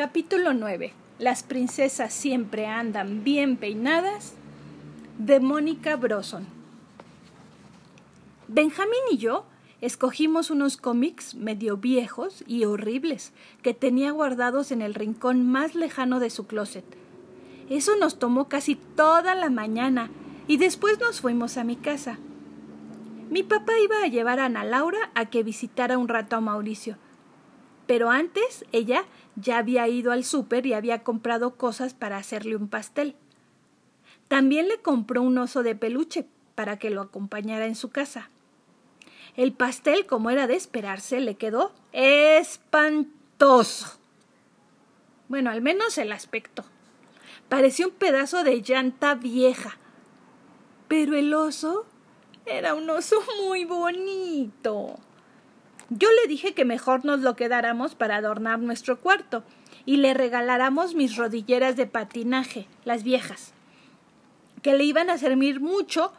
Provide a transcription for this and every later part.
Capítulo 9. Las princesas siempre andan bien peinadas. De Mónica Broson. Benjamín y yo escogimos unos cómics medio viejos y horribles que tenía guardados en el rincón más lejano de su closet. Eso nos tomó casi toda la mañana y después nos fuimos a mi casa. Mi papá iba a llevar a Ana Laura a que visitara un rato a Mauricio. Pero antes ella ya había ido al súper y había comprado cosas para hacerle un pastel. También le compró un oso de peluche para que lo acompañara en su casa. El pastel, como era de esperarse, le quedó espantoso. Bueno, al menos el aspecto. Parecía un pedazo de llanta vieja. Pero el oso era un oso muy bonito. Yo le dije que mejor nos lo quedáramos para adornar nuestro cuarto y le regaláramos mis rodilleras de patinaje, las viejas, que le iban a servir mucho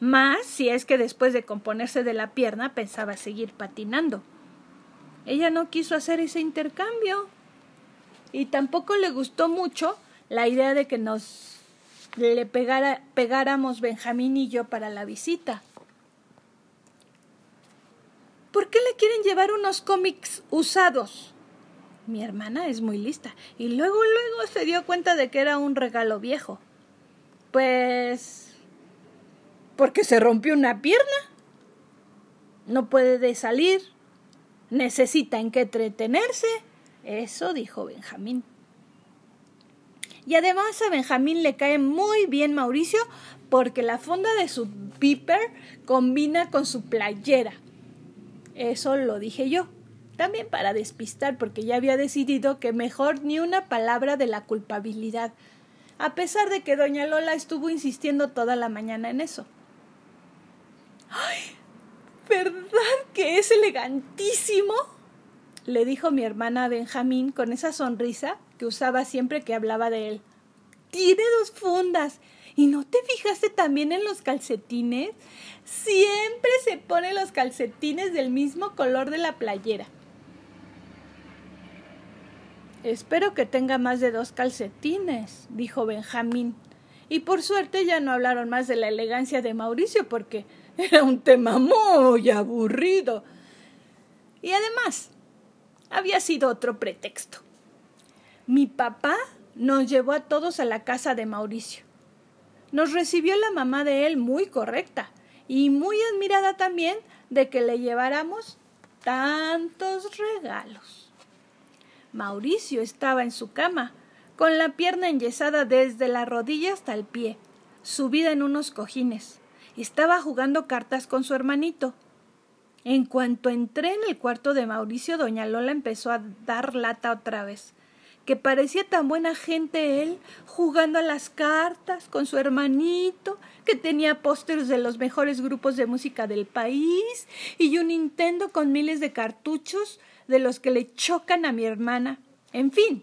más si es que después de componerse de la pierna pensaba seguir patinando. Ella no quiso hacer ese intercambio y tampoco le gustó mucho la idea de que nos le pegáramos Benjamín y yo para la visita. ¿Por qué le quieren llevar unos cómics usados? Mi hermana es muy lista y luego luego se dio cuenta de que era un regalo viejo. Pues porque se rompió una pierna. No puede salir. Necesita en qué entretenerse. Eso dijo Benjamín. Y además a Benjamín le cae muy bien Mauricio porque la fonda de su piper combina con su playera. Eso lo dije yo. También para despistar, porque ya había decidido que mejor ni una palabra de la culpabilidad, a pesar de que doña Lola estuvo insistiendo toda la mañana en eso. ¡Ay! ¿Verdad que es elegantísimo? le dijo mi hermana Benjamín con esa sonrisa que usaba siempre que hablaba de él. Tiene dos fundas ¿Y no te fijaste también en los calcetines? Siempre se pone los calcetines del mismo color de la playera. Espero que tenga más de dos calcetines, dijo Benjamín. Y por suerte ya no hablaron más de la elegancia de Mauricio porque era un tema muy aburrido. Y además, había sido otro pretexto. Mi papá nos llevó a todos a la casa de Mauricio. Nos recibió la mamá de él muy correcta y muy admirada también de que le lleváramos tantos regalos. Mauricio estaba en su cama, con la pierna enyesada desde la rodilla hasta el pie, subida en unos cojines. Estaba jugando cartas con su hermanito. En cuanto entré en el cuarto de Mauricio, doña Lola empezó a dar lata otra vez que parecía tan buena gente él, jugando a las cartas con su hermanito, que tenía pósteres de los mejores grupos de música del país y un Nintendo con miles de cartuchos de los que le chocan a mi hermana. En fin,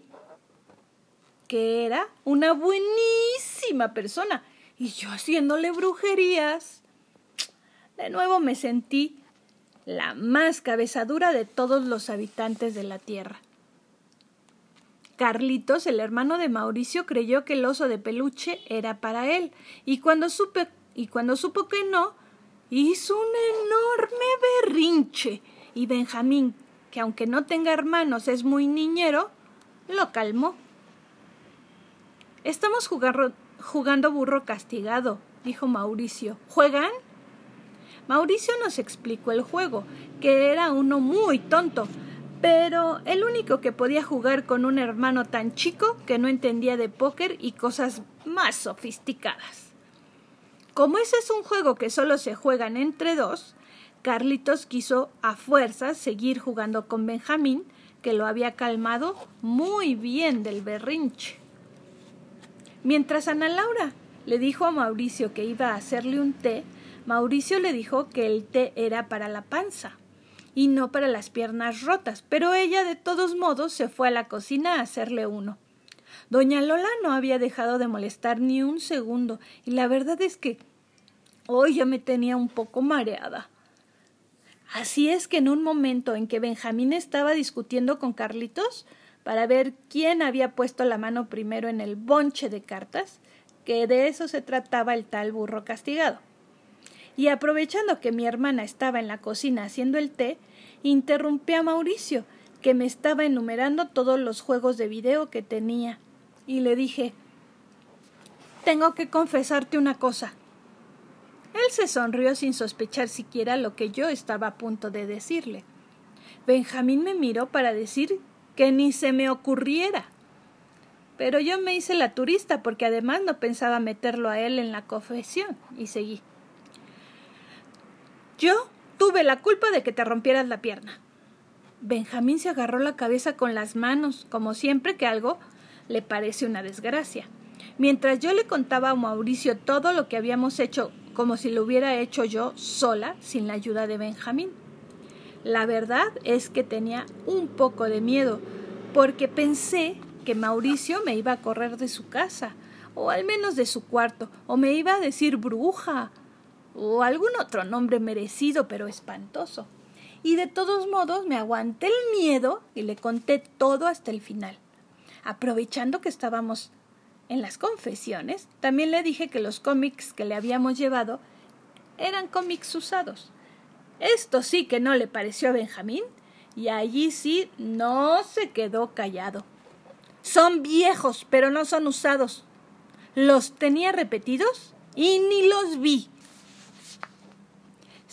que era una buenísima persona y yo haciéndole brujerías. De nuevo me sentí la más cabezadura de todos los habitantes de la tierra. Carlitos, el hermano de Mauricio, creyó que el oso de peluche era para él, y cuando, supo que no, hizo un enorme berrinche, y Benjamín, que aunque no tenga hermanos es muy niñero, lo calmó. Estamos jugando burro castigado, dijo Mauricio. ¿Juegan? Mauricio nos explicó el juego, que era uno muy tonto, pero el único que podía jugar con un hermano tan chico que no entendía de póker y cosas más sofisticadas. Como ese es un juego que solo se juegan entre dos, Carlitos quiso a fuerzas seguir jugando con Benjamín, que lo había calmado muy bien del berrinche. Mientras Ana Laura le dijo a Mauricio que iba a hacerle un té, Mauricio le dijo que el té era para la panza y no para las piernas rotas, pero ella de todos modos se fue a la cocina a hacerle uno. Doña Lola no había dejado de molestar ni un segundo, y la verdad es que hoy ya me tenía un poco mareada. Así es que en un momento en que Benjamín estaba discutiendo con Carlitos, para ver quién había puesto la mano primero en el bonche de cartas, que de eso se trataba el tal burro castigado. Y aprovechando que mi hermana estaba en la cocina haciendo el té, interrumpí a Mauricio, que me estaba enumerando todos los juegos de video que tenía, y le dije Tengo que confesarte una cosa. Él se sonrió sin sospechar siquiera lo que yo estaba a punto de decirle. Benjamín me miró para decir que ni se me ocurriera. Pero yo me hice la turista porque además no pensaba meterlo a él en la confesión y seguí. Yo tuve la culpa de que te rompieras la pierna. Benjamín se agarró la cabeza con las manos, como siempre que algo le parece una desgracia. Mientras yo le contaba a Mauricio todo lo que habíamos hecho como si lo hubiera hecho yo sola, sin la ayuda de Benjamín. La verdad es que tenía un poco de miedo, porque pensé que Mauricio me iba a correr de su casa, o al menos de su cuarto, o me iba a decir bruja, o algún otro nombre merecido pero espantoso. Y de todos modos me aguanté el miedo y le conté todo hasta el final. Aprovechando que estábamos en las confesiones, también le dije que los cómics que le habíamos llevado eran cómics usados. Esto sí que no le pareció a Benjamín, y allí sí no se quedó callado. Son viejos, pero no son usados. Los tenía repetidos y ni los vi.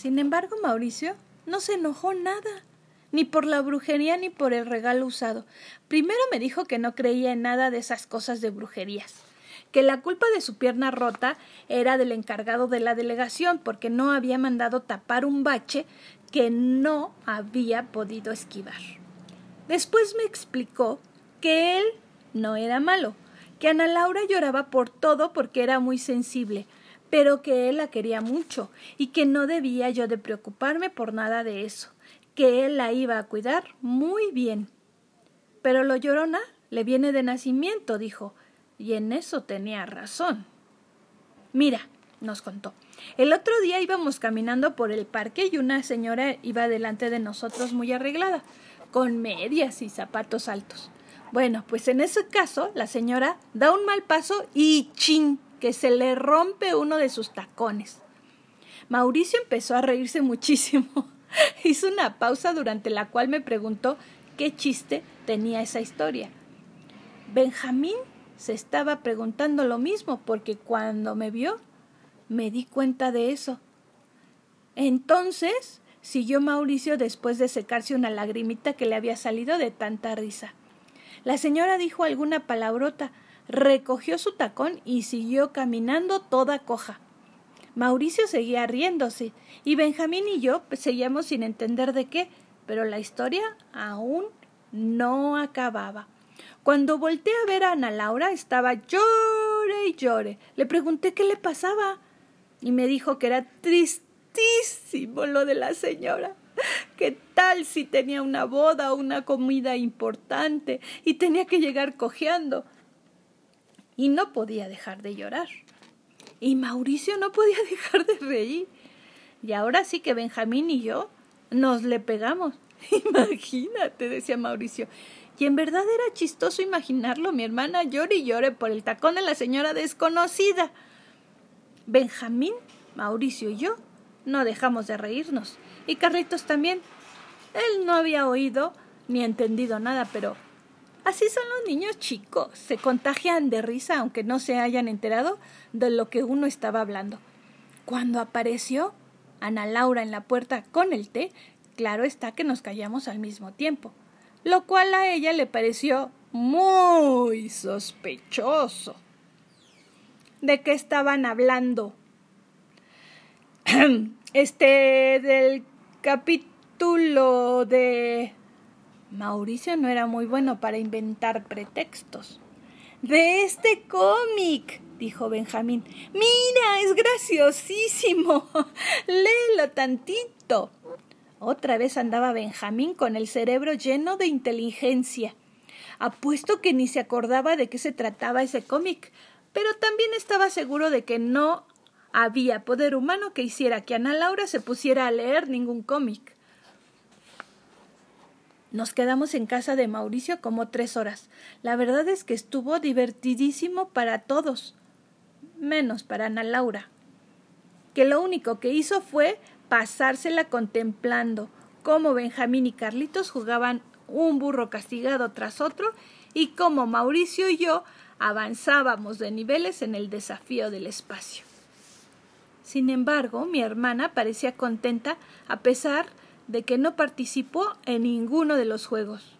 Sin embargo, Mauricio no se enojó nada, ni por la brujería ni por el regalo usado. Primero me dijo que no creía en nada de esas cosas de brujerías, que la culpa de su pierna rota era del encargado de la delegación porque no había mandado tapar un bache que no había podido esquivar. Después me explicó que él no era malo, que Ana Laura lloraba por todo porque era muy sensible, pero que él la quería mucho y que no debía yo de preocuparme por nada de eso, que él la iba a cuidar muy bien. Pero lo llorona le viene de nacimiento, dijo, y en eso tenía razón. Mira, nos contó. El otro día íbamos caminando por el parque y una señora iba delante de nosotros muy arreglada, con medias y zapatos altos. Bueno, pues en ese caso la señora da un mal paso y chin que se le rompe uno de sus tacones. Mauricio empezó a reírse muchísimo. Hizo una pausa durante la cual me preguntó qué chiste tenía esa historia. Benjamín se estaba preguntando lo mismo porque cuando me vio me di cuenta de eso. Entonces, siguió Mauricio después de secarse una lagrimita que le había salido de tanta risa. La señora dijo alguna palabrota, recogió su tacón y siguió caminando toda coja. Mauricio seguía riéndose y Benjamín y yo seguíamos sin entender de qué, pero la historia aún no acababa. Cuando volteé a ver a Ana Laura estaba llore y llore. Le pregunté qué le pasaba y me dijo que era tristísimo lo de la señora. ¿Qué tal si tenía una boda o una comida importante y tenía que llegar cojeando? Y no podía dejar de llorar. Y Mauricio no podía dejar de reír. Y ahora sí que Benjamín y yo nos le pegamos. Imagínate, decía Mauricio. Y en verdad era chistoso imaginarlo. Mi hermana llore y llore por el tacón de la señora desconocida. Benjamín, Mauricio y yo no dejamos de reírnos. Y Carlitos también. Él no había oído ni entendido nada, pero Así son los niños chicos, se contagian de risa aunque no se hayan enterado de lo que uno estaba hablando. Cuando apareció Ana Laura en la puerta con el té, claro está que nos callamos al mismo tiempo, lo cual a ella le pareció muy sospechoso. ¿De qué estaban hablando? Este del capítulo de Mauricio no era muy bueno para inventar pretextos. De este cómic, dijo Benjamín. Mira, es graciosísimo. Léelo tantito. Otra vez andaba Benjamín con el cerebro lleno de inteligencia. Apuesto que ni se acordaba de qué se trataba ese cómic, pero también estaba seguro de que no había poder humano que hiciera que Ana Laura se pusiera a leer ningún cómic. Nos quedamos en casa de Mauricio como tres horas. La verdad es que estuvo divertidísimo para todos, menos para Ana Laura, que lo único que hizo fue pasársela contemplando cómo Benjamín y Carlitos jugaban un burro castigado tras otro y cómo Mauricio y yo avanzábamos de niveles en el desafío del espacio. Sin embargo, mi hermana parecía contenta a pesar de que no participó en ninguno de los juegos.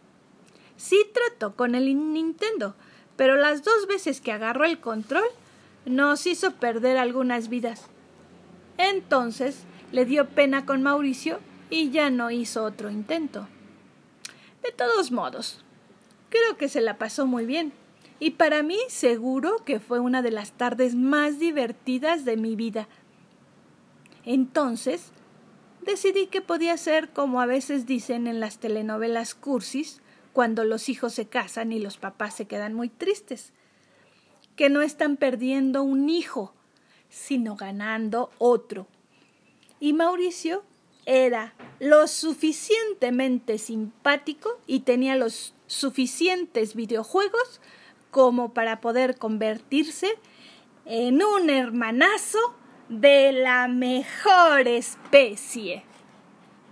Sí trató con el Nintendo, pero las dos veces que agarró el control nos hizo perder algunas vidas. Entonces le dio pena con Mauricio y ya no hizo otro intento. De todos modos, creo que se la pasó muy bien. Y para mí seguro que fue una de las tardes más divertidas de mi vida. Entonces, decidí que podía ser como a veces dicen en las telenovelas cursis, cuando los hijos se casan y los papás se quedan muy tristes, que no están perdiendo un hijo, sino ganando otro. Y Mauricio era lo suficientemente simpático y tenía los suficientes videojuegos como para poder convertirse en un hermanazo de la mejor especie.